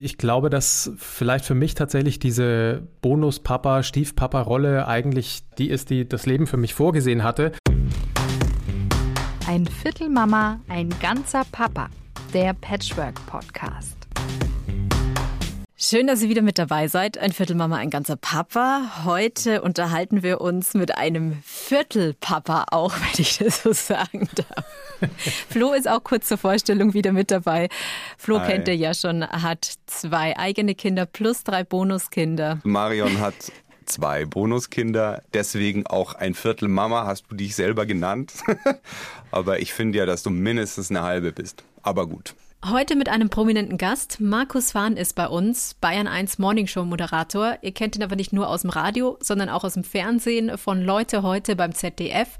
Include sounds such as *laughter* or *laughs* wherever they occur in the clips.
Ich glaube, dass vielleicht für mich tatsächlich diese Bonus-Papa, Stiefpapa-Rolle eigentlich die ist, die das Leben für mich vorgesehen hatte. Ein Viertel Mama, ein ganzer Papa. Der Patchwork Podcast. Schön, dass ihr wieder mit dabei seid. Ein Viertelmama, ein ganzer Papa. Heute unterhalten wir uns mit einem Viertelpapa, auch *laughs* wenn ich das so sagen darf. *laughs* Flo ist auch kurz zur Vorstellung wieder mit dabei. Flo Hi. kennt ihr ja schon, hat zwei eigene Kinder plus drei Bonuskinder. Marion hat zwei Bonuskinder, deswegen auch ein Viertel Mama, hast du dich selber genannt. *laughs* Aber ich finde ja, dass du mindestens eine halbe bist. Aber gut. Heute mit einem prominenten Gast. Markus Fahn ist bei uns, Bayern 1 Morningshow Moderator. Ihr kennt ihn aber nicht nur aus dem Radio, sondern auch aus dem Fernsehen von Leute heute beim ZDF.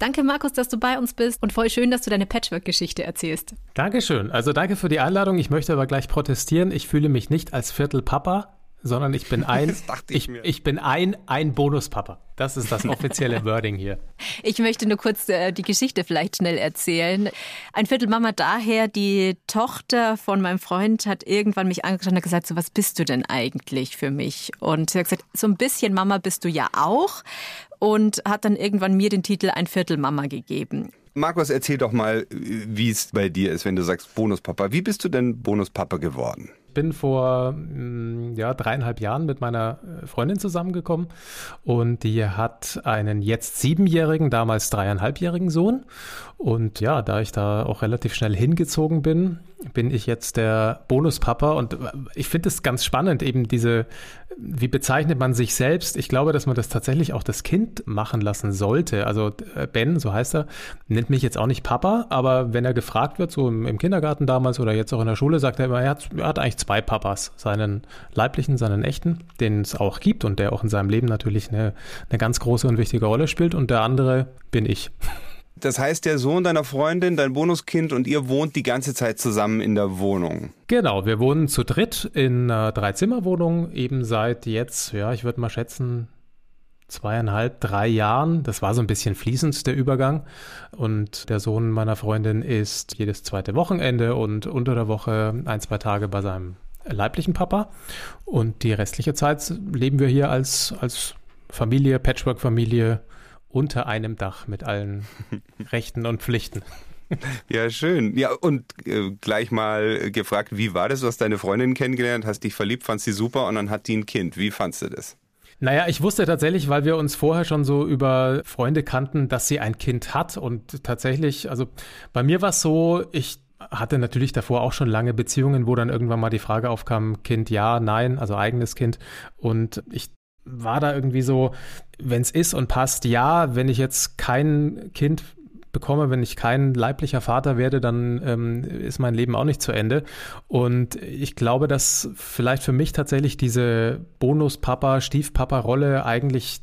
Danke, Markus, dass du bei uns bist und voll schön, dass du deine Patchwork-Geschichte erzählst. Dankeschön. Also danke für die Einladung. Ich möchte aber gleich protestieren. Ich fühle mich nicht als Viertelpapa sondern ich bin ein, *laughs* ich, ich, ich, bin ein, ein Bonuspapa. Das ist das offizielle *laughs* Wording hier. Ich möchte nur kurz äh, die Geschichte vielleicht schnell erzählen. Ein Viertel Mama daher, die Tochter von meinem Freund hat irgendwann mich angeschaut und gesagt, so was bist du denn eigentlich für mich? Und sie hat gesagt, so ein bisschen Mama bist du ja auch und hat dann irgendwann mir den Titel Ein Viertel Mama gegeben. Markus, erzähl doch mal, wie es bei dir ist, wenn du sagst Bonuspapa. Wie bist du denn Bonuspapa geworden? Bin vor mm, ja, dreieinhalb Jahren mit meiner äh, Freundin zusammengekommen und die hat einen jetzt siebenjährigen, damals dreieinhalbjährigen Sohn. Und ja, da ich da auch relativ schnell hingezogen bin, bin ich jetzt der Bonuspapa und ich finde es ganz spannend, eben diese, wie bezeichnet man sich selbst? Ich glaube, dass man das tatsächlich auch das Kind machen lassen sollte. Also äh, Ben, so heißt er, nennt mich jetzt auch nicht Papa, aber wenn er gefragt wird, so im, im Kindergarten damals oder jetzt auch in der Schule, sagt er immer, er hat, er hat eigentlich zwei Papas, seinen leiblichen, seinen echten, den es auch gibt und der auch in seinem Leben natürlich eine, eine ganz große und wichtige Rolle spielt und der andere bin ich. Das heißt, der Sohn deiner Freundin, dein Bonuskind und ihr wohnt die ganze Zeit zusammen in der Wohnung. Genau, wir wohnen zu dritt in einer Dreizimmerwohnung, eben seit jetzt, ja, ich würde mal schätzen, zweieinhalb, drei Jahren. Das war so ein bisschen fließend, der Übergang. Und der Sohn meiner Freundin ist jedes zweite Wochenende und unter der Woche ein, zwei Tage bei seinem leiblichen Papa. Und die restliche Zeit leben wir hier als, als Familie, Patchwork-Familie unter einem Dach mit allen *laughs* Rechten und Pflichten. Ja, schön. Ja, und äh, gleich mal gefragt, wie war das? Du hast deine Freundin kennengelernt, hast dich verliebt, fandst sie super und dann hat die ein Kind. Wie fandst du das? Naja, ich wusste tatsächlich, weil wir uns vorher schon so über Freunde kannten, dass sie ein Kind hat. Und tatsächlich, also bei mir war es so, ich hatte natürlich davor auch schon lange Beziehungen, wo dann irgendwann mal die Frage aufkam, Kind ja, nein, also eigenes Kind. Und ich war da irgendwie so, wenn es ist und passt, ja, wenn ich jetzt kein Kind bekomme, wenn ich kein leiblicher Vater werde, dann ähm, ist mein Leben auch nicht zu Ende. Und ich glaube, dass vielleicht für mich tatsächlich diese Bonus-Papa, Stiefpapa-Rolle eigentlich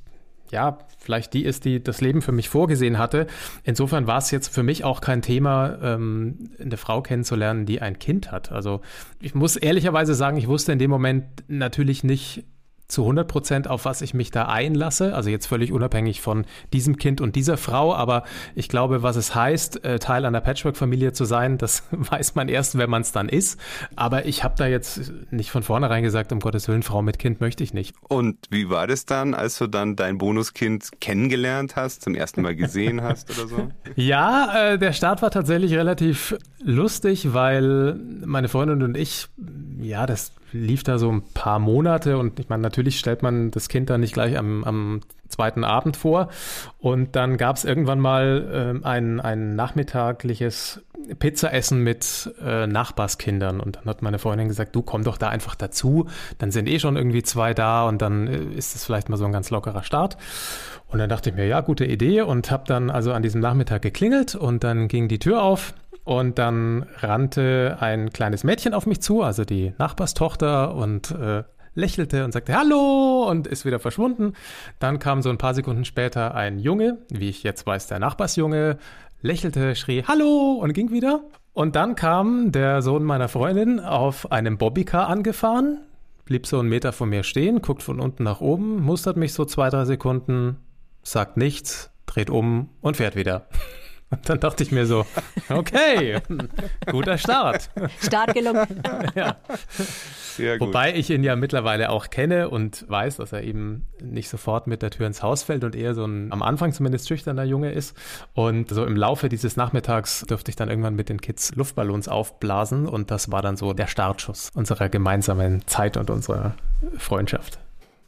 ja, vielleicht die ist, die das Leben für mich vorgesehen hatte. Insofern war es jetzt für mich auch kein Thema, ähm, eine Frau kennenzulernen, die ein Kind hat. Also ich muss ehrlicherweise sagen, ich wusste in dem Moment natürlich nicht, zu 100 Prozent, auf was ich mich da einlasse. Also jetzt völlig unabhängig von diesem Kind und dieser Frau. Aber ich glaube, was es heißt, äh, Teil einer Patchwork-Familie zu sein, das *laughs* weiß man erst, wenn man es dann ist. Aber ich habe da jetzt nicht von vornherein gesagt, um Gottes Willen, Frau mit Kind möchte ich nicht. Und wie war das dann, als du dann dein Bonuskind kennengelernt hast, zum ersten Mal gesehen hast oder so? *laughs* Ja, äh, der Start war tatsächlich relativ lustig, weil meine Freundin und ich, ja, das lief da so ein paar Monate und ich meine, natürlich stellt man das Kind dann nicht gleich am, am zweiten Abend vor. Und dann gab es irgendwann mal äh, ein, ein nachmittagliches Pizzaessen mit äh, Nachbarskindern. Und dann hat meine Freundin gesagt, du komm doch da einfach dazu. Dann sind eh schon irgendwie zwei da und dann äh, ist es vielleicht mal so ein ganz lockerer Start. Und dann dachte ich mir, ja, gute Idee und habe dann also an diesem Nachmittag geklingelt und dann ging die Tür auf und dann rannte ein kleines Mädchen auf mich zu, also die Nachbarstochter, und äh, lächelte und sagte Hallo und ist wieder verschwunden. Dann kam so ein paar Sekunden später ein Junge, wie ich jetzt weiß, der Nachbarsjunge, lächelte, schrie Hallo und ging wieder. Und dann kam der Sohn meiner Freundin auf einem Bobbycar angefahren, blieb so einen Meter vor mir stehen, guckt von unten nach oben, mustert mich so zwei, drei Sekunden, sagt nichts, dreht um und fährt wieder. Und dann dachte ich mir so, okay, guter Start. Start gelungen. *laughs* ja. Wobei ich ihn ja mittlerweile auch kenne und weiß, dass er eben nicht sofort mit der Tür ins Haus fällt und eher so ein am Anfang zumindest schüchterner Junge ist. Und so im Laufe dieses Nachmittags durfte ich dann irgendwann mit den Kids Luftballons aufblasen und das war dann so der Startschuss unserer gemeinsamen Zeit und unserer Freundschaft.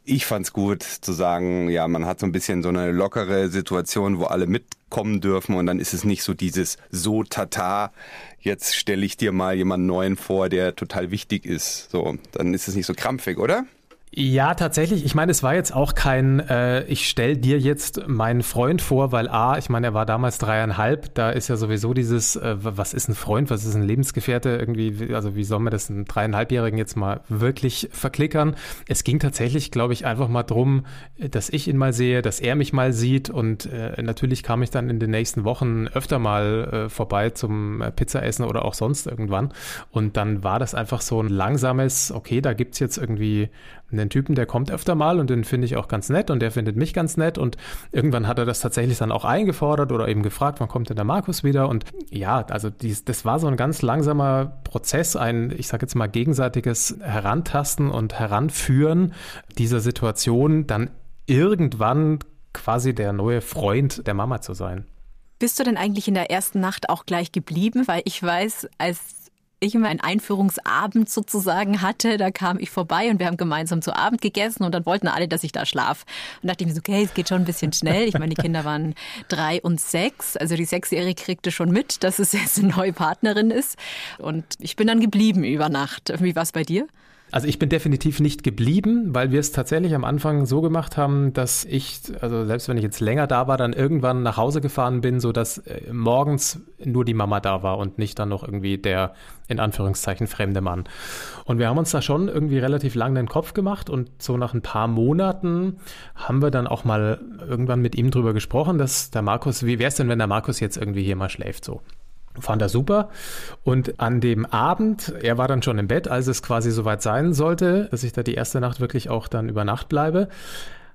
Ich fand's gut zu sagen, ja, man hat so ein bisschen so eine lockere Situation, wo alle mitkommen dürfen und dann ist es nicht so dieses so tata, jetzt stelle ich dir mal jemanden neuen vor, der total wichtig ist. So, dann ist es nicht so krampfig, oder? Ja, tatsächlich. Ich meine, es war jetzt auch kein, äh, ich stell dir jetzt meinen Freund vor, weil A, ich meine, er war damals dreieinhalb, da ist ja sowieso dieses, äh, was ist ein Freund, was ist ein Lebensgefährte, irgendwie, also wie soll man das einen dreieinhalbjährigen jetzt mal wirklich verklickern? Es ging tatsächlich, glaube ich, einfach mal drum, dass ich ihn mal sehe, dass er mich mal sieht. Und äh, natürlich kam ich dann in den nächsten Wochen öfter mal äh, vorbei zum äh, Pizzaessen oder auch sonst irgendwann. Und dann war das einfach so ein langsames, okay, da gibt's jetzt irgendwie einen Typen, der kommt öfter mal und den finde ich auch ganz nett und der findet mich ganz nett und irgendwann hat er das tatsächlich dann auch eingefordert oder eben gefragt, wann kommt denn der Markus wieder und ja, also dies, das war so ein ganz langsamer Prozess, ein, ich sage jetzt mal, gegenseitiges Herantasten und Heranführen dieser Situation, dann irgendwann quasi der neue Freund der Mama zu sein. Bist du denn eigentlich in der ersten Nacht auch gleich geblieben? Weil ich weiß, als ich immer einen Einführungsabend sozusagen hatte. Da kam ich vorbei und wir haben gemeinsam zu Abend gegessen und dann wollten alle, dass ich da schlaf. Und dachte ich mir so, okay, es geht schon ein bisschen schnell. Ich meine, die Kinder waren drei und sechs. Also die Sechsjährige kriegte schon mit, dass es jetzt eine neue Partnerin ist. Und ich bin dann geblieben über Nacht. Wie war es bei dir? Also ich bin definitiv nicht geblieben, weil wir es tatsächlich am Anfang so gemacht haben, dass ich, also selbst wenn ich jetzt länger da war, dann irgendwann nach Hause gefahren bin, so dass äh, morgens nur die Mama da war und nicht dann noch irgendwie der in Anführungszeichen fremde Mann. Und wir haben uns da schon irgendwie relativ lang den Kopf gemacht und so nach ein paar Monaten haben wir dann auch mal irgendwann mit ihm drüber gesprochen, dass der Markus, wie wäre es denn, wenn der Markus jetzt irgendwie hier mal schläft so? Fand er super. Und an dem Abend, er war dann schon im Bett, als es quasi soweit sein sollte, dass ich da die erste Nacht wirklich auch dann über Nacht bleibe,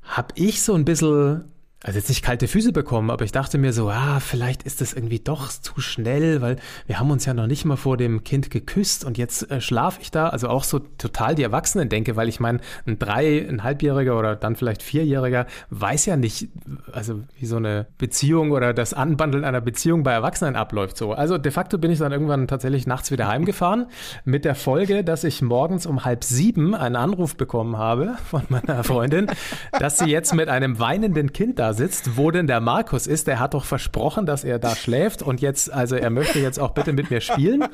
habe ich so ein bisschen also jetzt nicht kalte Füße bekommen, aber ich dachte mir so, ah, vielleicht ist das irgendwie doch zu schnell, weil wir haben uns ja noch nicht mal vor dem Kind geküsst und jetzt äh, schlafe ich da, also auch so total die Erwachsenen denke, weil ich meine, ein drei, ein halbjähriger oder dann vielleicht vierjähriger weiß ja nicht, also wie so eine Beziehung oder das Anbandeln einer Beziehung bei Erwachsenen abläuft so. Also de facto bin ich dann irgendwann tatsächlich nachts wieder heimgefahren mit der Folge, dass ich morgens um halb sieben einen Anruf bekommen habe von meiner Freundin, dass sie jetzt mit einem weinenden Kind da sitzt, wo denn der Markus ist. Der hat doch versprochen, dass er da schläft und jetzt, also er möchte jetzt auch bitte mit mir spielen.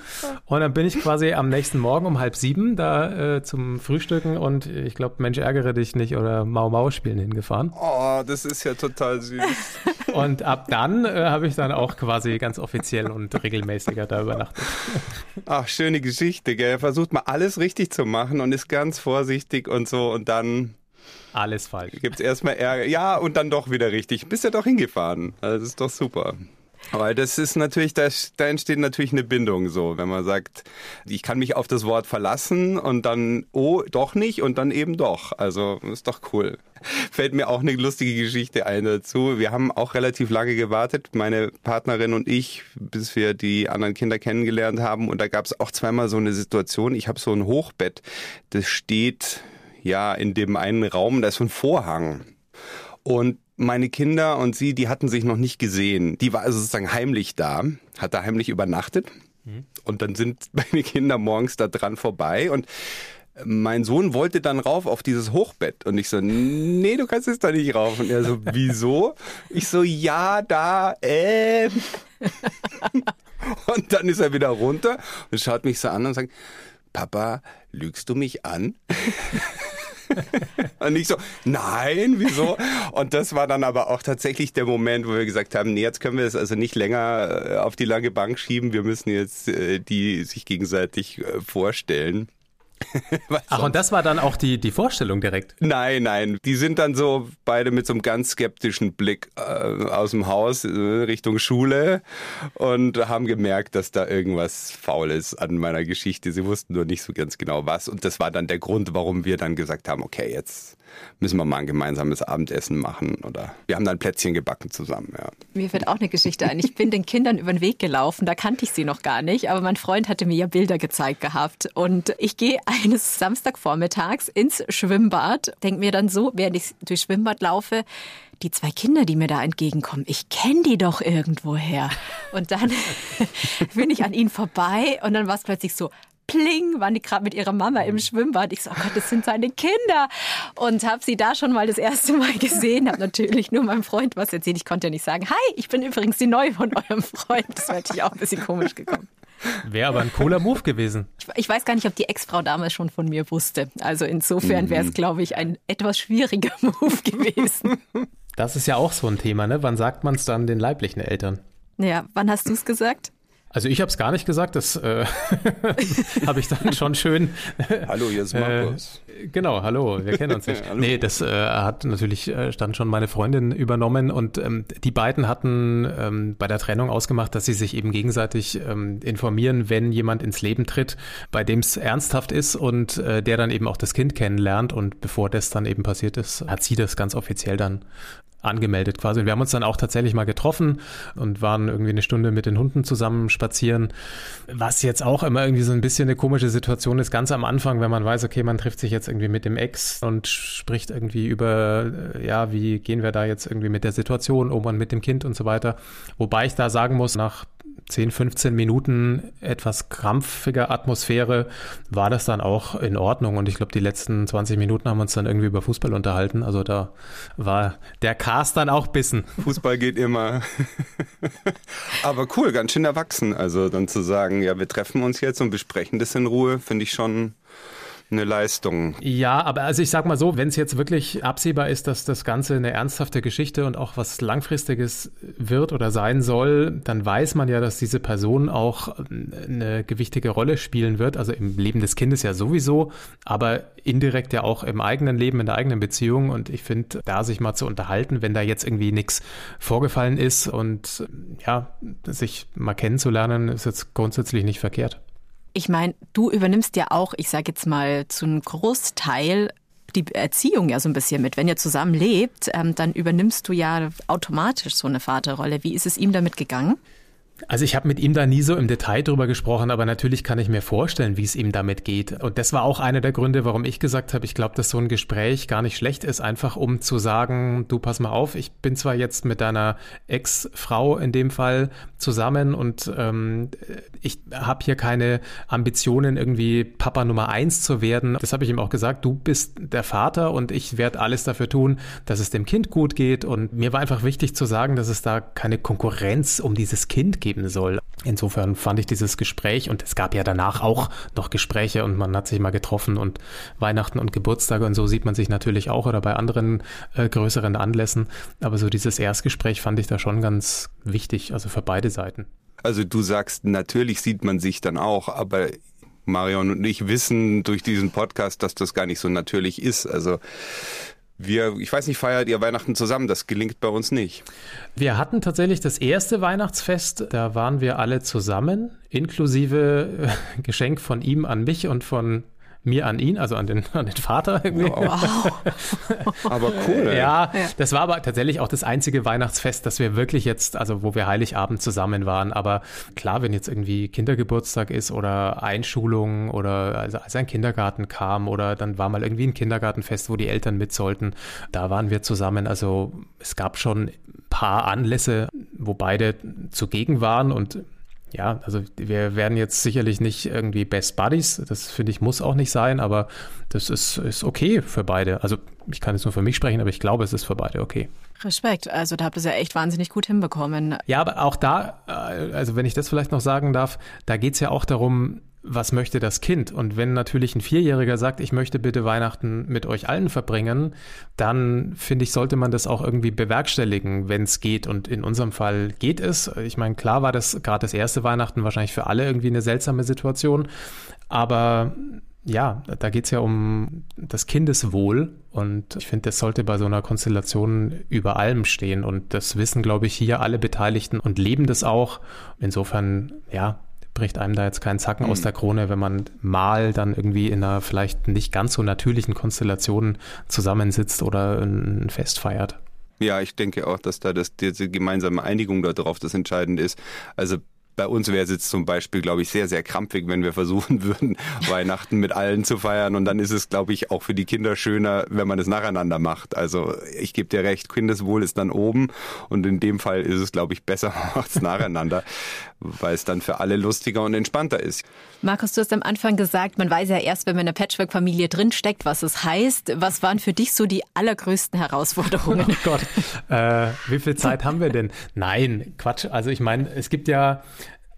Und dann bin ich quasi am nächsten Morgen um halb sieben da äh, zum Frühstücken und ich glaube, Mensch, ärgere dich nicht oder Mau Mau spielen hingefahren. Oh, das ist ja total süß. *laughs* Und ab dann äh, habe ich dann auch quasi ganz offiziell und regelmäßiger da übernachtet. Ach, schöne Geschichte, gell? Er versucht mal alles richtig zu machen und ist ganz vorsichtig und so und dann alles falsch. Gibt es erstmal Ärger. Ja, und dann doch wieder richtig. Bist ja doch hingefahren. Also das ist doch super. Aber das ist natürlich, da, da entsteht natürlich eine Bindung so, wenn man sagt, ich kann mich auf das Wort verlassen und dann, oh, doch nicht und dann eben doch. Also ist doch cool. Fällt mir auch eine lustige Geschichte ein dazu. Wir haben auch relativ lange gewartet, meine Partnerin und ich, bis wir die anderen Kinder kennengelernt haben. Und da gab es auch zweimal so eine Situation. Ich habe so ein Hochbett, das steht ja in dem einen Raum, da ist so ein Vorhang. Und meine Kinder und sie, die hatten sich noch nicht gesehen. Die war also sozusagen heimlich da, hat da heimlich übernachtet. Mhm. Und dann sind *laughs* meine Kinder morgens da dran vorbei und mein Sohn wollte dann rauf auf dieses Hochbett und ich so, nee, du kannst jetzt da nicht rauf. Und er so, *laughs* wieso? Ich so, ja, da, äh. *laughs* und dann ist er wieder runter und schaut mich so an und sagt, Papa, lügst du mich an? *laughs* und ich so, nein, wieso? Und das war dann aber auch tatsächlich der Moment, wo wir gesagt haben, nee, jetzt können wir es also nicht länger äh, auf die lange Bank schieben. Wir müssen jetzt äh, die sich gegenseitig äh, vorstellen. *laughs* Ach, und das war dann auch die, die Vorstellung direkt? Nein, nein. Die sind dann so beide mit so einem ganz skeptischen Blick äh, aus dem Haus äh, Richtung Schule und haben gemerkt, dass da irgendwas faul ist an meiner Geschichte. Sie wussten nur nicht so ganz genau was. Und das war dann der Grund, warum wir dann gesagt haben, okay, jetzt müssen wir mal ein gemeinsames Abendessen machen oder wir haben dann Plätzchen gebacken zusammen. Ja. Mir fällt auch eine Geschichte ein. Ich bin den Kindern über den Weg gelaufen, da kannte ich sie noch gar nicht, aber mein Freund hatte mir ja Bilder gezeigt gehabt und ich gehe eines Samstagvormittags ins Schwimmbad, denke mir dann so, während ich durchs Schwimmbad laufe, die zwei Kinder, die mir da entgegenkommen, ich kenne die doch irgendwoher. Und dann *laughs* bin ich an ihnen vorbei und dann war es plötzlich so, pling, waren die gerade mit ihrer Mama im Schwimmbad. Ich so, oh Gott, das sind seine Kinder. Und habe sie da schon mal das erste Mal gesehen. Habe natürlich nur meinem Freund was erzählt. Ich konnte ja nicht sagen, hi, ich bin übrigens die Neue von eurem Freund. Das wäre natürlich auch ein bisschen komisch gekommen. Wäre aber ein cooler Move gewesen. Ich, ich, weiß gar nicht, ob die Ex-Frau damals schon von mir wusste. Also insofern wäre es, mhm. glaube ich, ein etwas schwieriger *laughs* Move gewesen. Das ist ja auch so ein Thema, ne? Wann sagt man es dann den leiblichen Eltern? Ja, wann hast du es gesagt? Also ich habe es gar nicht gesagt, das äh, *laughs* habe ich dann schon schön. *laughs* hallo, hier ist äh, Markus. Äh, genau, hallo, wir kennen uns nicht. *laughs* nee, das äh, hat natürlich äh, dann schon meine Freundin übernommen und ähm, die beiden hatten ähm, bei der Trennung ausgemacht, dass sie sich eben gegenseitig ähm, informieren, wenn jemand ins Leben tritt, bei dem es ernsthaft ist und äh, der dann eben auch das Kind kennenlernt und bevor das dann eben passiert ist, hat sie das ganz offiziell dann angemeldet quasi. Und wir haben uns dann auch tatsächlich mal getroffen und waren irgendwie eine Stunde mit den Hunden zusammen spazieren. Was jetzt auch immer irgendwie so ein bisschen eine komische Situation ist, ganz am Anfang, wenn man weiß, okay, man trifft sich jetzt irgendwie mit dem Ex und spricht irgendwie über, äh, ja, wie gehen wir da jetzt irgendwie mit der Situation um und mit dem Kind und so weiter. Wobei ich da sagen muss, nach 10, 15 Minuten etwas krampfiger Atmosphäre war das dann auch in Ordnung. Und ich glaube, die letzten 20 Minuten haben wir uns dann irgendwie über Fußball unterhalten. Also da war der Cast dann auch bissen. Fußball geht immer. *laughs* Aber cool, ganz schön erwachsen. Also dann zu sagen, ja, wir treffen uns jetzt und besprechen das in Ruhe, finde ich schon eine Leistung. Ja, aber also ich sag mal so, wenn es jetzt wirklich absehbar ist, dass das Ganze eine ernsthafte Geschichte und auch was Langfristiges wird oder sein soll, dann weiß man ja, dass diese Person auch eine gewichtige Rolle spielen wird. Also im Leben des Kindes ja sowieso, aber indirekt ja auch im eigenen Leben, in der eigenen Beziehung. Und ich finde, da sich mal zu unterhalten, wenn da jetzt irgendwie nichts vorgefallen ist und ja, sich mal kennenzulernen, ist jetzt grundsätzlich nicht verkehrt. Ich meine, du übernimmst ja auch, ich sage jetzt mal, zu einem Großteil die Erziehung ja so ein bisschen mit. Wenn ihr zusammen lebt, ähm, dann übernimmst du ja automatisch so eine Vaterrolle. Wie ist es ihm damit gegangen? Also ich habe mit ihm da nie so im Detail drüber gesprochen, aber natürlich kann ich mir vorstellen, wie es ihm damit geht. Und das war auch einer der Gründe, warum ich gesagt habe, ich glaube, dass so ein Gespräch gar nicht schlecht ist, einfach um zu sagen, du pass mal auf, ich bin zwar jetzt mit deiner Ex-Frau in dem Fall zusammen und ähm, ich habe hier keine Ambitionen, irgendwie Papa Nummer eins zu werden. Das habe ich ihm auch gesagt, du bist der Vater und ich werde alles dafür tun, dass es dem Kind gut geht. Und mir war einfach wichtig zu sagen, dass es da keine Konkurrenz um dieses Kind geben soll. Insofern fand ich dieses Gespräch und es gab ja danach auch noch Gespräche und man hat sich mal getroffen und Weihnachten und Geburtstage und so sieht man sich natürlich auch oder bei anderen äh, größeren Anlässen. Aber so dieses Erstgespräch fand ich da schon ganz wichtig, also für beide Seiten. Also du sagst, natürlich sieht man sich dann auch, aber Marion und ich wissen durch diesen Podcast, dass das gar nicht so natürlich ist. Also wir, ich weiß nicht, feiert ihr Weihnachten zusammen? Das gelingt bei uns nicht. Wir hatten tatsächlich das erste Weihnachtsfest, da waren wir alle zusammen, inklusive äh, Geschenk von ihm an mich und von mir an ihn, also an den, *laughs* an den Vater. Irgendwie. Wow. *laughs* aber cool. Ja, ja, das war aber tatsächlich auch das einzige Weihnachtsfest, das wir wirklich jetzt, also wo wir Heiligabend zusammen waren. Aber klar, wenn jetzt irgendwie Kindergeburtstag ist oder Einschulung oder also als ein Kindergarten kam oder dann war mal irgendwie ein Kindergartenfest, wo die Eltern mit sollten, da waren wir zusammen. Also es gab schon ein paar Anlässe, wo beide zugegen waren und ja, also wir werden jetzt sicherlich nicht irgendwie Best Buddies, das finde ich muss auch nicht sein, aber das ist, ist okay für beide. Also ich kann jetzt nur für mich sprechen, aber ich glaube, es ist für beide okay. Respekt, also da habt ihr es ja echt wahnsinnig gut hinbekommen. Ja, aber auch da, äh, also wenn ich das vielleicht noch sagen darf, da geht es ja auch darum, was möchte das Kind? Und wenn natürlich ein Vierjähriger sagt, ich möchte bitte Weihnachten mit euch allen verbringen, dann finde ich, sollte man das auch irgendwie bewerkstelligen, wenn es geht. Und in unserem Fall geht es. Ich meine, klar war das gerade das erste Weihnachten wahrscheinlich für alle irgendwie eine seltsame Situation. Aber ja, da geht es ja um das Kindeswohl und ich finde, das sollte bei so einer Konstellation über allem stehen und das wissen, glaube ich, hier alle Beteiligten und leben das auch. Insofern, ja, bricht einem da jetzt keinen Zacken mhm. aus der Krone, wenn man mal dann irgendwie in einer vielleicht nicht ganz so natürlichen Konstellation zusammensitzt oder ein Fest feiert. Ja, ich denke auch, dass da das, diese gemeinsame Einigung darauf das Entscheidende ist. Also bei uns wäre es jetzt zum Beispiel, glaube ich, sehr, sehr krampfig, wenn wir *laughs* versuchen würden, Weihnachten mit allen zu feiern. Und dann ist es, glaube ich, auch für die Kinder schöner, wenn man es nacheinander macht. Also ich gebe dir recht, Kindeswohl ist dann oben. Und in dem Fall ist es, glaube ich, besser, *laughs* macht es nacheinander, weil es dann für alle lustiger und entspannter ist. Markus, du hast am Anfang gesagt, man weiß ja erst, wenn man in einer Patchwork-Familie drinsteckt, was es heißt. Was waren für dich so die allergrößten Herausforderungen? *laughs* Oh Gott, äh, wie viel Zeit haben wir denn? Nein, Quatsch. Also ich meine, es gibt ja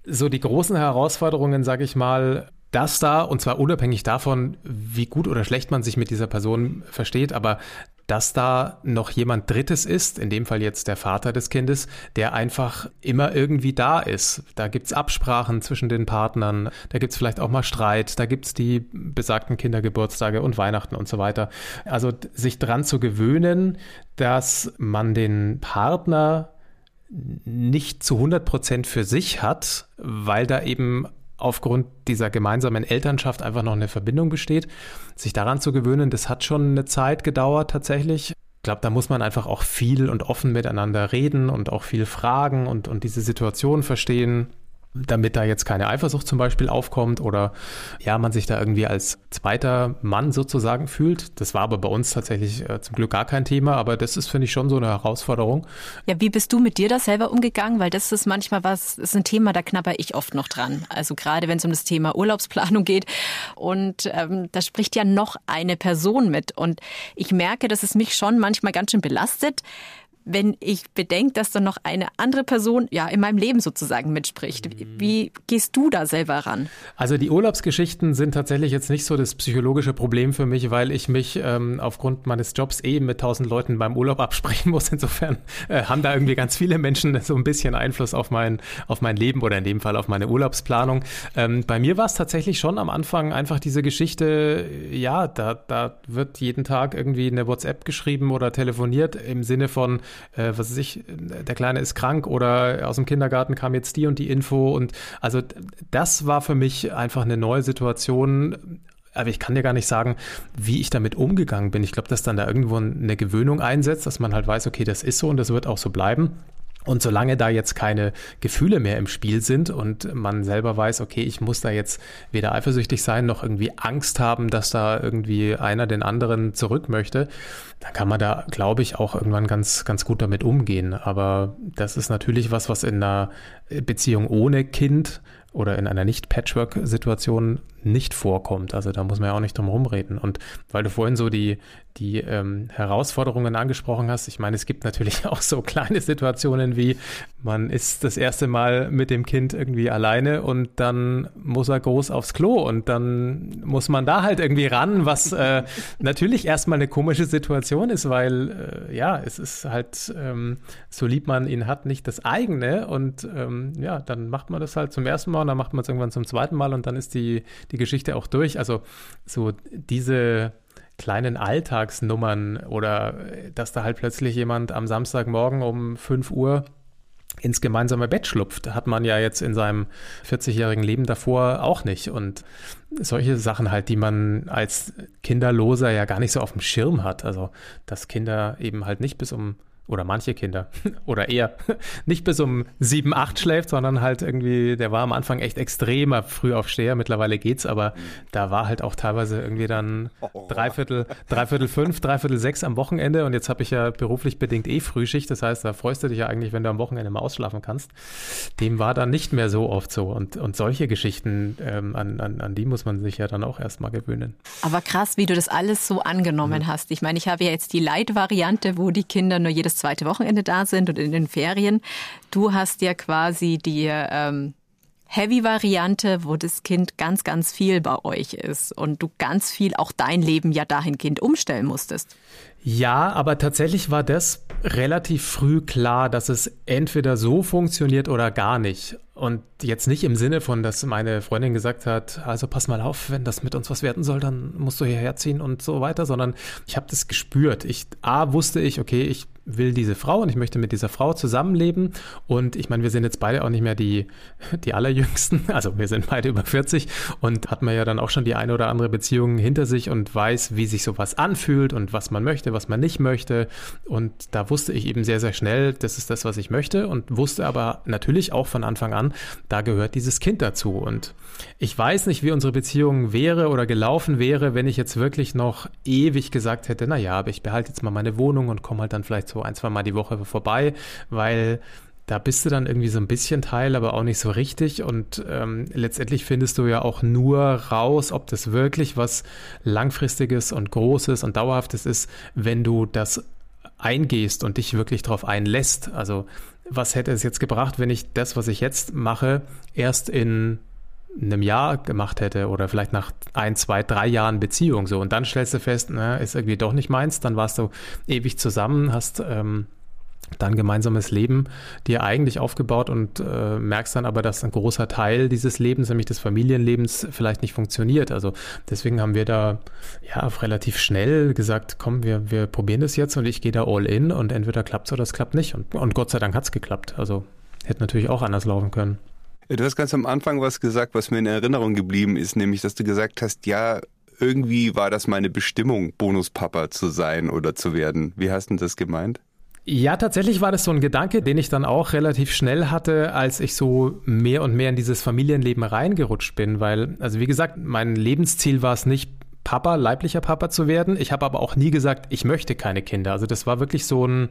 so die großen Herausforderungen, sage ich mal, das da, und zwar unabhängig davon, wie gut oder schlecht man sich mit dieser Person versteht, aber dass da noch jemand Drittes ist, in dem Fall jetzt der Vater des Kindes, der einfach immer irgendwie da ist. Da gibt's Absprachen zwischen den Partnern, da gibt's vielleicht auch mal Streit, da gibt's die besagten Kindergeburtstage und Weihnachten und so weiter. Also sich dran zu gewöhnen, dass man den Partner nicht zu 100 Prozent für sich hat, weil da eben aufgrund dieser gemeinsamen Elternschaft einfach noch eine Verbindung besteht. Sich daran zu gewöhnen, das hat schon eine Zeit gedauert tatsächlich. Ich glaube, da muss man einfach auch viel und offen miteinander reden und auch viel fragen und, und diese Situation verstehen damit da jetzt keine Eifersucht zum Beispiel aufkommt oder ja, man sich da irgendwie als zweiter Mann sozusagen fühlt. Das war aber bei uns tatsächlich äh, zum Glück gar kein Thema, aber das ist, finde ich, schon so eine Herausforderung. Ja, wie bist du mit dir da selber umgegangen? Weil das ist manchmal was, ist ein Thema, da knabber ich oft noch dran. Also gerade wenn es um das Thema Urlaubsplanung geht und ähm, da spricht ja noch eine Person mit und ich merke, dass es mich schon manchmal ganz schön belastet, wenn ich bedenke, dass dann noch eine andere Person ja in meinem Leben sozusagen mitspricht. Wie gehst du da selber ran? Also die Urlaubsgeschichten sind tatsächlich jetzt nicht so das psychologische Problem für mich, weil ich mich ähm, aufgrund meines Jobs eben mit tausend Leuten beim Urlaub *laughs* absprechen muss. Insofern äh, haben da irgendwie ganz viele Menschen so ein bisschen Einfluss auf mein, auf mein Leben oder in dem Fall auf meine Urlaubsplanung. Ähm, bei mir war es tatsächlich schon am Anfang einfach diese Geschichte, ja, da, da wird jeden Tag irgendwie eine WhatsApp geschrieben oder telefoniert im Sinne von, äh, was weiß ich, der Kleine ist krank oder aus dem Kindergarten kam jetzt die und die Info. Und also das war für mich einfach eine neue Situation. Aber ich kann dir gar nicht sagen, wie ich damit umgegangen bin. Ich glaube, dass dann da irgendwo eine Gewöhnung einsetzt, dass man halt weiß, okay, das ist so und das wird auch so bleiben. Und solange da jetzt keine Gefühle mehr im Spiel sind und man selber weiß, okay, ich muss da jetzt weder eifersüchtig sein noch irgendwie Angst haben, dass da irgendwie einer den anderen zurück möchte, dann kann man da, glaube ich, auch irgendwann ganz, ganz gut damit umgehen. Aber das ist natürlich was, was in einer Beziehung ohne Kind oder in einer Nicht-Patchwork-Situation nicht vorkommt. Also da muss man ja auch nicht drum rumreden. Und weil du vorhin so die, die ähm, Herausforderungen angesprochen hast, ich meine, es gibt natürlich *laughs* auch so kleine Situationen wie, man ist das erste Mal mit dem Kind irgendwie alleine und dann muss er groß aufs Klo und dann muss man da halt irgendwie ran, was äh, *laughs* natürlich erstmal eine komische Situation ist, weil äh, ja, es ist halt, ähm, so lieb man ihn hat, nicht das eigene und ähm, ja, dann macht man das halt zum ersten Mal und dann macht man es irgendwann zum zweiten Mal und dann ist die, die Geschichte auch durch. Also so diese kleinen Alltagsnummern oder dass da halt plötzlich jemand am Samstagmorgen um 5 Uhr ins gemeinsame Bett schlupft, hat man ja jetzt in seinem 40-jährigen Leben davor auch nicht. Und solche Sachen halt, die man als Kinderloser ja gar nicht so auf dem Schirm hat. Also, dass Kinder eben halt nicht bis um oder manche Kinder *laughs* oder eher nicht bis um sieben, acht schläft, sondern halt irgendwie, der war am Anfang echt extremer Frühaufsteher, mittlerweile geht's, aber da war halt auch teilweise irgendwie dann dreiviertel, dreiviertel fünf, dreiviertel sechs am Wochenende und jetzt habe ich ja beruflich bedingt eh Frühschicht, das heißt, da freust du dich ja eigentlich, wenn du am Wochenende mal ausschlafen kannst. Dem war dann nicht mehr so oft so und, und solche Geschichten, ähm, an, an, an die muss man sich ja dann auch erstmal gewöhnen. Aber krass, wie du das alles so angenommen mhm. hast. Ich meine, ich habe ja jetzt die Light-Variante, wo die Kinder nur jedes zweite Wochenende da sind und in den Ferien. Du hast ja quasi die ähm, Heavy-Variante, wo das Kind ganz, ganz viel bei euch ist und du ganz viel auch dein Leben ja dahingehend umstellen musstest. Ja, aber tatsächlich war das relativ früh klar, dass es entweder so funktioniert oder gar nicht. Und jetzt nicht im Sinne von, dass meine Freundin gesagt hat, also pass mal auf, wenn das mit uns was werden soll, dann musst du hierher ziehen und so weiter, sondern ich habe das gespürt. Ich, A, wusste ich, okay, ich will diese Frau und ich möchte mit dieser Frau zusammenleben. Und ich meine, wir sind jetzt beide auch nicht mehr die, die allerjüngsten. *laughs* Also wir sind beide über 40 und hat man ja dann auch schon die eine oder andere Beziehung hinter sich und weiß, wie sich sowas anfühlt und was man möchte, was man nicht möchte. Und da wusste ich eben sehr, sehr schnell, das ist das, was ich möchte und wusste aber natürlich auch von Anfang an, da gehört dieses Kind dazu. Und ich weiß nicht, wie unsere Beziehung wäre oder gelaufen wäre, wenn ich jetzt wirklich noch ewig gesagt hätte, na ja, aber ich behalte jetzt mal meine Wohnung und komme halt dann vielleicht so ein, zwei Mal die Woche vorbei, weil da bist du dann irgendwie so ein bisschen Teil, aber auch nicht so richtig. Und ähm, letztendlich findest du ja auch nur raus, ob das wirklich was Langfristiges und Großes und Dauerhaftes ist, wenn du das eingehst und dich wirklich darauf einlässt. Also was hätte es jetzt gebracht, wenn ich das, was ich jetzt mache, erst in einem Jahr gemacht hätte oder vielleicht nach ein, zwei, drei Jahren Beziehung so und dann stellst du fest, na, ist irgendwie doch nicht meins, dann warst du ewig zusammen, hast ähm, dann gemeinsames Leben dir eigentlich aufgebaut und äh, merkst dann aber, dass ein großer Teil dieses Lebens, nämlich des Familienlebens, vielleicht nicht funktioniert. Also deswegen haben wir da ja relativ schnell gesagt, komm, wir, wir probieren das jetzt und ich gehe da all in und entweder klappt es oder es klappt nicht. Und, und Gott sei Dank hat es geklappt. Also hätte natürlich auch anders laufen können. Du hast ganz am Anfang was gesagt, was mir in Erinnerung geblieben ist, nämlich, dass du gesagt hast, ja, irgendwie war das meine Bestimmung, Bonuspapa zu sein oder zu werden. Wie hast du das gemeint? Ja, tatsächlich war das so ein Gedanke, den ich dann auch relativ schnell hatte, als ich so mehr und mehr in dieses Familienleben reingerutscht bin, weil, also wie gesagt, mein Lebensziel war es nicht, Papa, leiblicher Papa zu werden. Ich habe aber auch nie gesagt, ich möchte keine Kinder. Also das war wirklich so ein,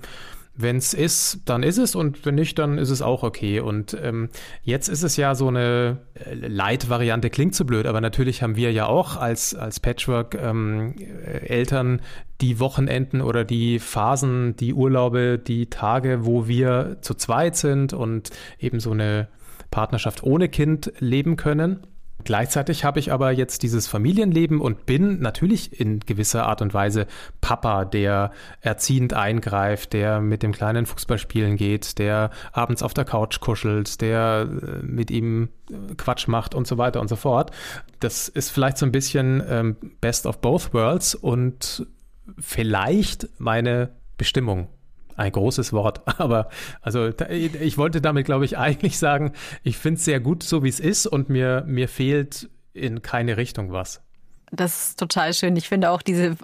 wenn es ist, dann ist es und wenn nicht, dann ist es auch okay. Und ähm, jetzt ist es ja so eine äh, Light-Variante, klingt zu blöd, aber natürlich haben wir ja auch als, als Patchwork-Eltern ähm, die Wochenenden oder die Phasen, die Urlaube, die Tage, wo wir zu zweit sind und eben so eine Partnerschaft ohne Kind leben können. Gleichzeitig habe ich aber jetzt dieses Familienleben und bin natürlich in gewisser Art und Weise Papa, der erziehend eingreift, der mit dem kleinen Fußball spielen geht, der abends auf der Couch kuschelt, der äh, mit ihm äh, Quatsch macht und so weiter und so fort. Das ist vielleicht so ein bisschen ähm, Best of Both Worlds und vielleicht meine Bestimmung ein großes Wort, *laughs* aber also ich wollte damit, glaube ich, eigentlich sagen, ich finde es sehr gut, so wie es ist und mir, mir fehlt in keine Richtung was. Das ist total schön. Ich finde auch diese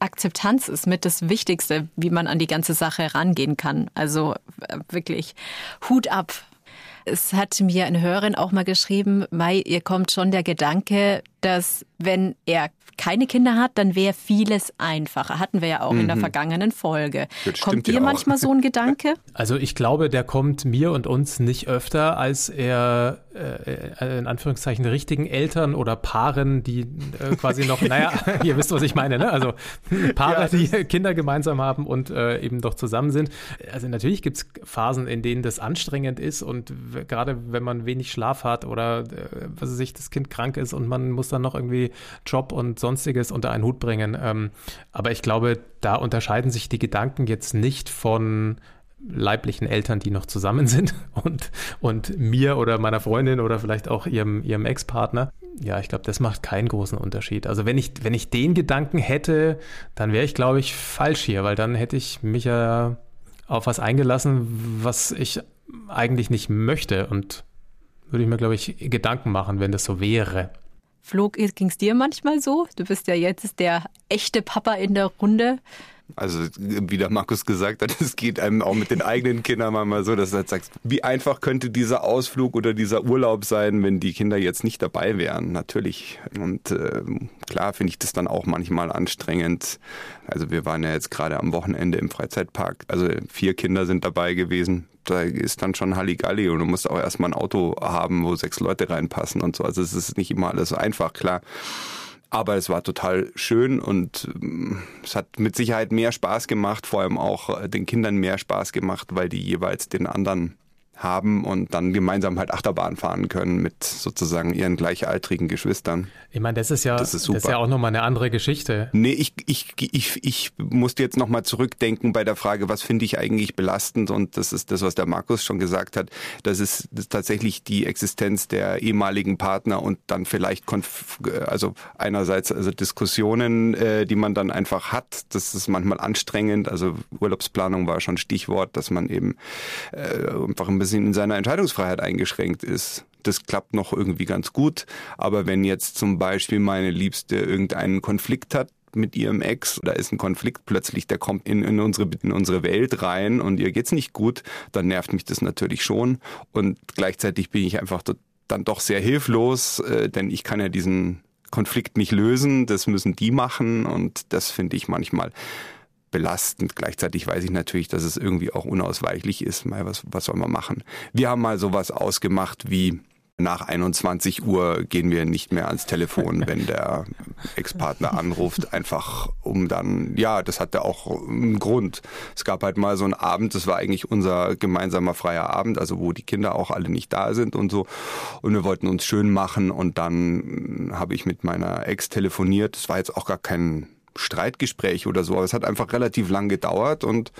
Akzeptanz ist mit das Wichtigste, wie man an die ganze Sache herangehen kann. Also äh, wirklich Hut ab. Es hat mir eine Hörerin auch mal geschrieben, Mai, ihr kommt schon der Gedanke, dass wenn er keine Kinder hat, dann wäre vieles einfacher. Hatten wir ja auch mhm. in der mhm. vergangenen Folge. Das kommt dir ja manchmal so ein Gedanke? *laughs* Also ich glaube, der kommt mir und uns nicht öfter, als er äh, in Anführungszeichen richtigen Eltern oder Paaren, die äh, quasi noch, naja, *laughs* ihr wisst, was ich meine, ne? Also Paare, ja, die Kinder gemeinsam haben und äh, eben doch zusammen sind. Also natürlich gibt es Phasen, in denen das anstrengend ist und gerade wenn man wenig Schlaf hat oder äh, was weiß ich, das Kind krank ist und man muss dann noch irgendwie Job und sonstiges unter einen Hut bringen. Ähm, aber ich glaube, da unterscheiden sich die Gedanken jetzt nicht von leiblichen Eltern, die noch zusammen *laughs* sind und, und mir oder meiner Freundin oder vielleicht auch ihrem, ihrem Ex-Partner. Ja, ich glaube, das macht keinen großen Unterschied. Also wenn ich, wenn ich den Gedanken hätte, dann wäre ich, glaube ich, falsch hier, weil dann hätte ich mich ja auf was eingelassen, was ich eigentlich nicht möchte und würde ich mir, glaube ich, Gedanken machen, wenn das so wäre. Flo, ging es dir manchmal so? Du bist ja jetzt der echte Papa in der Runde. Also wie der Markus gesagt hat, *laughs* es geht einem auch mit den eigenen Kindern manchmal so, dass du halt sagst, wie einfach könnte dieser Ausflug oder dieser Urlaub sein, wenn die Kinder jetzt nicht dabei wären. Natürlich. Und äh, klar finde ich das dann auch manchmal anstrengend. Also wir waren ja jetzt gerade am Wochenende im Freizeitpark. Also vier Kinder sind dabei gewesen. Da ist dann schon Halligalli und du musst auch erstmal ein Auto haben, wo sechs Leute reinpassen und so. Also es ist nicht immer alles so einfach, klar. Aber es war total schön und ähm, es hat mit Sicherheit mehr Spaß gemacht, vor allem auch äh, den Kindern mehr Spaß gemacht, weil die jeweils den anderen haben und dann gemeinsam halt Achterbahn fahren können mit sozusagen ihren gleichaltrigen Geschwistern. Ich meine, das ist ja, das ist, super. Das ist ja auch nochmal eine andere Geschichte. Nee, ich, ich, ich, ich musste jetzt nochmal zurückdenken bei der Frage, was finde ich eigentlich belastend und das ist das, was der Markus schon gesagt hat. Das ist, das ist tatsächlich die Existenz der ehemaligen Partner und dann vielleicht, Konf also einerseits also Diskussionen, äh, die man dann einfach hat. Das ist manchmal anstrengend. Also Urlaubsplanung war schon Stichwort, dass man eben äh, einfach ein bisschen in seiner Entscheidungsfreiheit eingeschränkt ist. Das klappt noch irgendwie ganz gut. Aber wenn jetzt zum Beispiel meine Liebste irgendeinen Konflikt hat, mit ihrem Ex, da ist ein Konflikt plötzlich, der kommt in, in, unsere, in unsere Welt rein und ihr geht's nicht gut, dann nervt mich das natürlich schon. Und gleichzeitig bin ich einfach dann doch sehr hilflos, äh, denn ich kann ja diesen Konflikt nicht lösen, das müssen die machen und das finde ich manchmal belastend. Gleichzeitig weiß ich natürlich, dass es irgendwie auch unausweichlich ist. Mal was, was soll man machen? Wir haben mal sowas ausgemacht wie nach 21 Uhr gehen wir nicht mehr ans Telefon, *laughs* wenn der Ex-Partner anruft, einfach um dann, ja, das hatte auch einen Grund. Es gab halt mal so einen Abend, das war eigentlich unser gemeinsamer freier Abend, also wo die Kinder auch alle nicht da sind und so. Und wir wollten uns schön machen und dann habe ich mit meiner Ex telefoniert. Das war jetzt auch gar kein Streitgespräch oder so, aber es hat einfach relativ lang gedauert und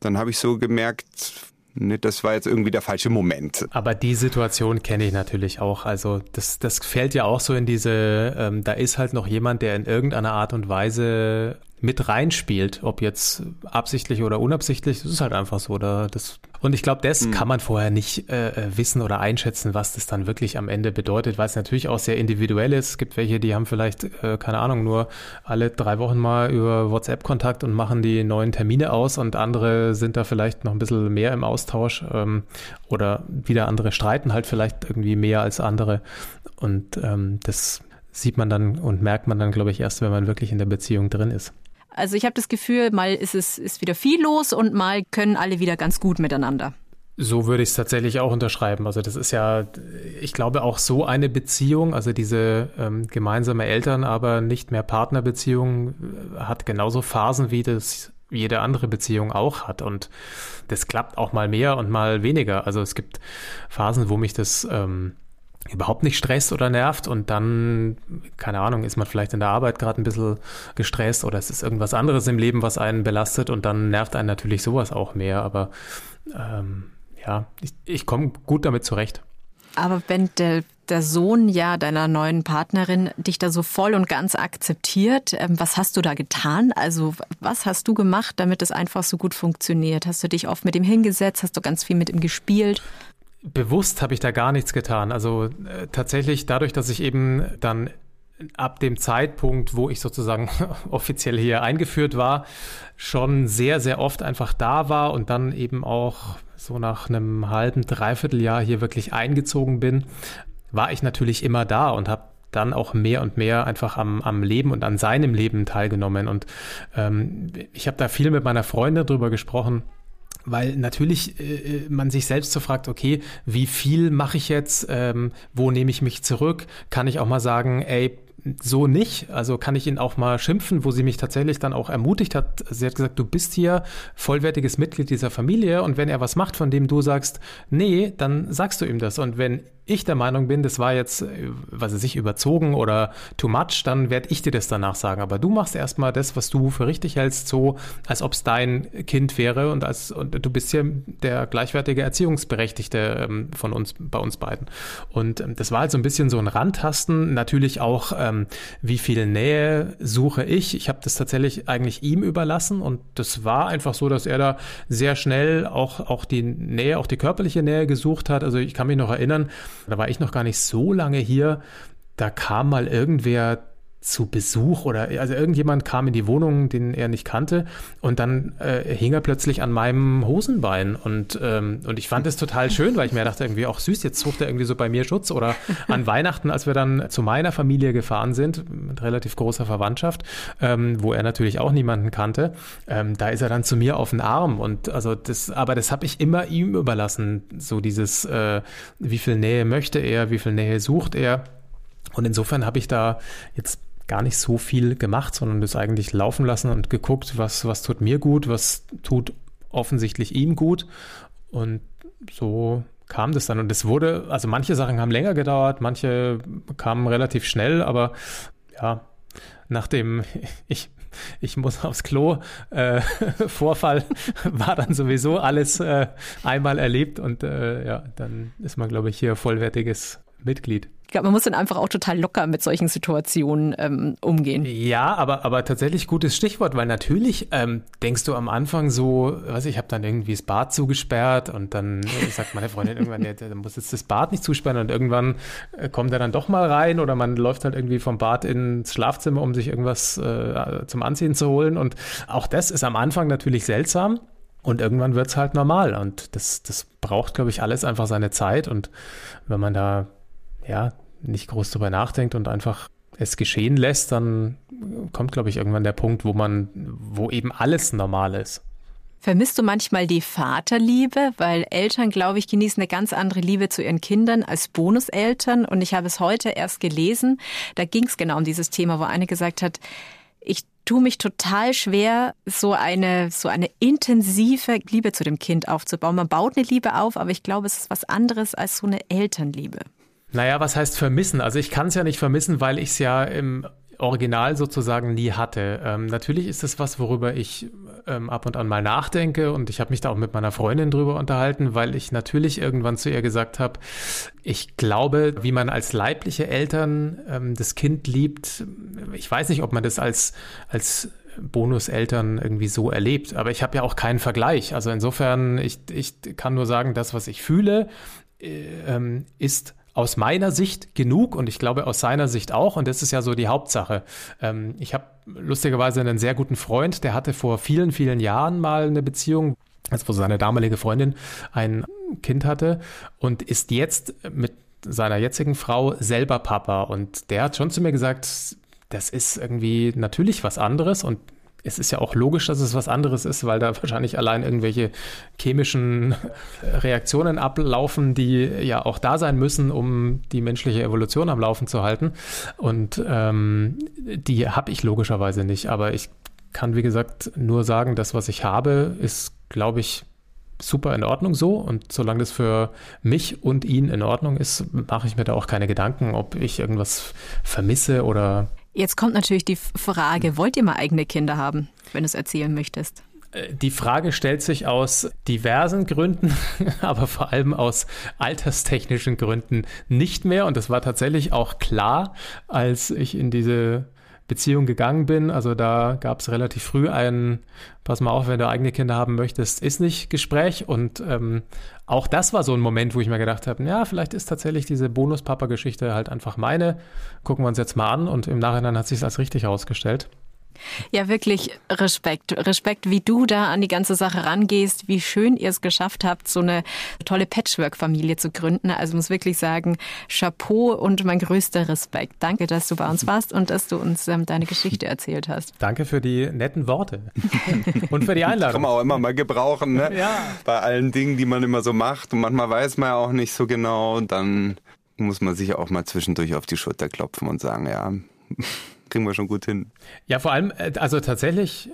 dann habe ich so gemerkt, ne, das war jetzt irgendwie der falsche Moment. Aber die Situation kenne ich natürlich auch. Also das, das fällt ja auch so in diese, ähm, da ist halt noch jemand, der in irgendeiner Art und Weise mit reinspielt, ob jetzt absichtlich oder unabsichtlich, das ist halt einfach so. Da, das, und ich glaube, das mhm. kann man vorher nicht äh, äh, wissen oder einschätzen, was das dann wirklich am Ende bedeutet, weil es natürlich auch sehr individuell ist. Es gibt welche, die haben vielleicht, äh, keine Ahnung, nur alle drei Wochen mal über WhatsApp Kontakt und machen die neuen Termine aus und andere sind da vielleicht noch ein bisschen mehr im Austausch ähm, oder wieder andere streiten halt vielleicht irgendwie mehr als andere. Und ähm, das sieht man dann und merkt man dann, glaube ich, erst, wenn man wirklich in der Beziehung drin ist. Also ich habe das Gefühl, mal ist es ist wieder viel los und mal können alle wieder ganz gut miteinander. So würde ich es tatsächlich auch unterschreiben. Also das ist ja, ich glaube auch so eine Beziehung, also diese ähm, gemeinsame Eltern, aber nicht mehr Partnerbeziehung, äh, hat genauso Phasen, wie das jede andere Beziehung auch hat. Und das klappt auch mal mehr und mal weniger. Also es gibt Phasen, wo mich das ähm, überhaupt nicht stresst oder nervt und dann, keine Ahnung, ist man vielleicht in der Arbeit gerade ein bisschen gestresst oder es ist irgendwas anderes im Leben, was einen belastet und dann nervt einen natürlich sowas auch mehr. Aber ähm, ja, ich, ich komme gut damit zurecht. Aber wenn der, der Sohn ja deiner neuen Partnerin dich da so voll und ganz akzeptiert, ähm, was hast du da getan? Also was hast du gemacht, damit es einfach so gut funktioniert? Hast du dich oft mit ihm hingesetzt? Hast du ganz viel mit ihm gespielt? Bewusst habe ich da gar nichts getan. Also äh, tatsächlich dadurch, dass ich eben dann ab dem Zeitpunkt, wo ich sozusagen *laughs* offiziell hier eingeführt war, schon sehr, sehr oft einfach da war und dann eben auch so nach einem halben, dreiviertel Jahr hier wirklich eingezogen bin, war ich natürlich immer da und habe dann auch mehr und mehr einfach am, am Leben und an seinem Leben teilgenommen. Und ähm, ich habe da viel mit meiner Freundin drüber gesprochen, weil natürlich äh, äh, man sich selbst so fragt, okay, wie viel mache ich jetzt, ähm, wo nehme ich mich zurück? Kann ich auch mal sagen, ey, so nicht. Also kann ich ihn auch mal schimpfen, wo sie mich tatsächlich dann auch ermutigt hat. Sie hat gesagt, du bist hier vollwertiges Mitglied dieser Familie und wenn er was macht, von dem du sagst, nee, dann sagst du ihm das. Und wenn ich der Meinung bin, das war jetzt, was weiß ich, überzogen oder too much, dann werde ich dir das danach sagen. Aber du machst erstmal das, was du für richtig hältst, so, als ob es dein Kind wäre und als und du bist hier der gleichwertige Erziehungsberechtigte ähm, von uns, bei uns beiden. Und ähm, das war halt so ein bisschen so ein Randtasten. Natürlich auch, ähm, wie viel Nähe suche ich. Ich habe das tatsächlich eigentlich ihm überlassen und das war einfach so, dass er da sehr schnell auch, auch die Nähe, auch die körperliche Nähe gesucht hat. Also ich kann mich noch erinnern, da war ich noch gar nicht so lange hier. Da kam mal irgendwer zu Besuch oder also irgendjemand kam in die Wohnung, den er nicht kannte und dann äh, hing er plötzlich an meinem Hosenbein. Und ähm, und ich fand es total schön, weil ich mir dachte irgendwie auch süß, jetzt sucht er irgendwie so bei mir Schutz. Oder an Weihnachten, als wir dann zu meiner Familie gefahren sind mit relativ großer Verwandtschaft, ähm, wo er natürlich auch niemanden kannte, ähm, da ist er dann zu mir auf den Arm. Und also das, aber das habe ich immer ihm überlassen, so dieses, äh, wie viel Nähe möchte er, wie viel Nähe sucht er. Und insofern habe ich da jetzt gar nicht so viel gemacht, sondern das eigentlich laufen lassen und geguckt, was, was tut mir gut, was tut offensichtlich ihm gut. Und so kam das dann. Und es wurde, also manche Sachen haben länger gedauert, manche kamen relativ schnell, aber ja, nachdem *laughs* ich ich muss aufs Klo. Äh, *laughs* Vorfall *laughs* war dann sowieso alles äh, einmal erlebt und äh, ja, dann ist man, glaube ich, hier vollwertiges Mitglied. Ich glaube, man muss dann einfach auch total locker mit solchen Situationen ähm, umgehen. Ja, aber, aber tatsächlich gutes Stichwort, weil natürlich ähm, denkst du am Anfang so, was ich habe dann irgendwie das Bad zugesperrt und dann äh, sagt meine Freundin irgendwann, *laughs* ja, der muss jetzt das Bad nicht zusperren und irgendwann äh, kommt er dann doch mal rein oder man läuft halt irgendwie vom Bad ins Schlafzimmer, um sich irgendwas äh, zum Anziehen zu holen und auch das ist am Anfang natürlich seltsam. Und irgendwann wird es halt normal. Und das, das braucht, glaube ich, alles einfach seine Zeit. Und wenn man da ja, nicht groß drüber nachdenkt und einfach es geschehen lässt, dann kommt, glaube ich, irgendwann der Punkt, wo man, wo eben alles normal ist. Vermisst du manchmal die Vaterliebe? Weil Eltern, glaube ich, genießen eine ganz andere Liebe zu ihren Kindern als Bonuseltern. Und ich habe es heute erst gelesen. Da ging es genau um dieses Thema, wo eine gesagt hat, ich tue mich total schwer, so eine, so eine intensive Liebe zu dem Kind aufzubauen. Man baut eine Liebe auf, aber ich glaube, es ist was anderes als so eine Elternliebe. Naja, was heißt vermissen? Also ich kann es ja nicht vermissen, weil ich es ja im Original sozusagen nie hatte. Ähm, natürlich ist es was, worüber ich ähm, ab und an mal nachdenke und ich habe mich da auch mit meiner Freundin drüber unterhalten, weil ich natürlich irgendwann zu ihr gesagt habe, ich glaube, wie man als leibliche Eltern ähm, das Kind liebt, ich weiß nicht, ob man das als, als Bonuseltern irgendwie so erlebt. Aber ich habe ja auch keinen Vergleich. Also insofern, ich, ich kann nur sagen, das, was ich fühle, äh, ähm, ist aus meiner Sicht genug und ich glaube aus seiner Sicht auch. Und das ist ja so die Hauptsache. Ähm, ich habe lustigerweise einen sehr guten Freund, der hatte vor vielen, vielen Jahren mal eine Beziehung, als wo seine damalige Freundin ein Kind hatte und ist jetzt mit seiner jetzigen Frau selber Papa. Und der hat schon zu mir gesagt, das ist irgendwie natürlich was anderes und es ist ja auch logisch, dass es was anderes ist, weil da *laughs* wahrscheinlich allein irgendwelche chemischen Reaktionen ablaufen, die ja auch da sein müssen, um die menschliche Evolution am Laufen zu halten. Und ähm, die habe ich logischerweise nicht. Aber ich kann, wie gesagt, nur sagen, das, was ich habe, ist, glaube ich, super in Ordnung so. Und solange das für mich und ihn in Ordnung ist, mache ich mir da auch keine Gedanken, ob ich irgendwas vermisse oder Jetzt kommt natürlich die Frage, wollt ihr mal eigene Kinder haben, wenn du es erzählen möchtest? Äh, die Frage stellt sich aus diversen Gründen, *laughs* aber vor allem aus alterstechnischen Gründen nicht mehr. Und das war tatsächlich auch klar, als ich in diese Beziehung gegangen bin. Also da gab es relativ früh ein, pass mal auf, wenn du eigene Kinder haben möchtest, ist nicht Gespräch. Und ähm, auch das war so ein Moment, wo ich mir gedacht habe, ja, vielleicht ist tatsächlich diese Bonus-Papa-Geschichte halt einfach meine. Gucken wir uns jetzt mal an. Und im Nachhinein hat sich als richtig herausgestellt. Ja, wirklich Respekt. Respekt, wie du da an die ganze Sache rangehst, wie schön ihr es geschafft habt, so eine tolle Patchwork-Familie zu gründen. Also muss wirklich sagen, Chapeau und mein größter Respekt. Danke, dass du bei uns warst und dass du uns ähm, deine Geschichte erzählt hast. Danke für die netten Worte *laughs* und für die Einladung. Kann man auch immer mal gebrauchen, ne? Ja. Bei allen Dingen, die man immer so macht und manchmal weiß man ja auch nicht so genau, dann muss man sich auch mal zwischendurch auf die Schulter klopfen und sagen, ja, kriegen wir schon gut hin. Ja, vor allem, äh, also tatsächlich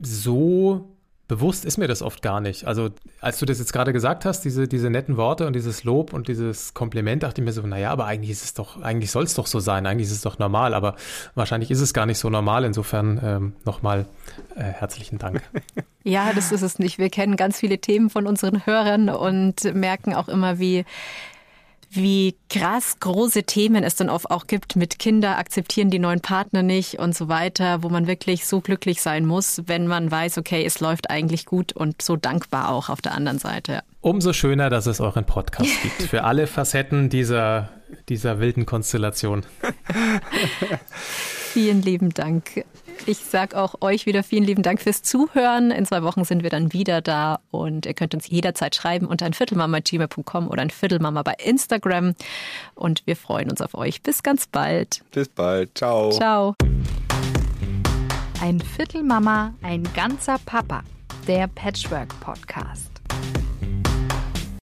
so bewusst ist mir das oft gar nicht. Also als du das jetzt gerade gesagt hast, diese, diese netten Worte und dieses Lob und dieses Kompliment, dachte ich mir so, naja, aber eigentlich ist es doch, eigentlich soll es doch so sein, eigentlich ist es doch normal, aber wahrscheinlich ist es gar nicht so normal. Insofern ähm, nochmal äh, herzlichen Dank. *laughs* Ja, das ist es nicht. Wir kennen ganz viele Themen von unseren Hörern und merken auch immer, wie wie krass große Themen es dann oft auch gibt mit Kinder akzeptieren die neuen Partner nicht und so weiter, wo man wirklich so glücklich sein muss, wenn man weiß, okay, es läuft eigentlich gut und so dankbar auch auf der anderen Seite. Umso schöner, dass es euren Podcast *laughs* gibt für alle Facetten dieser, dieser wilden Konstellation. *laughs* Vielen lieben Dank. Ich sage auch euch wieder vielen lieben Dank fürs Zuhören. In zwei Wochen sind wir dann wieder da und ihr könnt uns jederzeit schreiben unter ein Viertelmama.gmail.com oder ein Viertelmama bei Instagram. Und wir freuen uns auf euch. Bis ganz bald. Bis bald. Ciao. Ciao. Ein Viertelmama, ein ganzer Papa. Der Patchwork Podcast.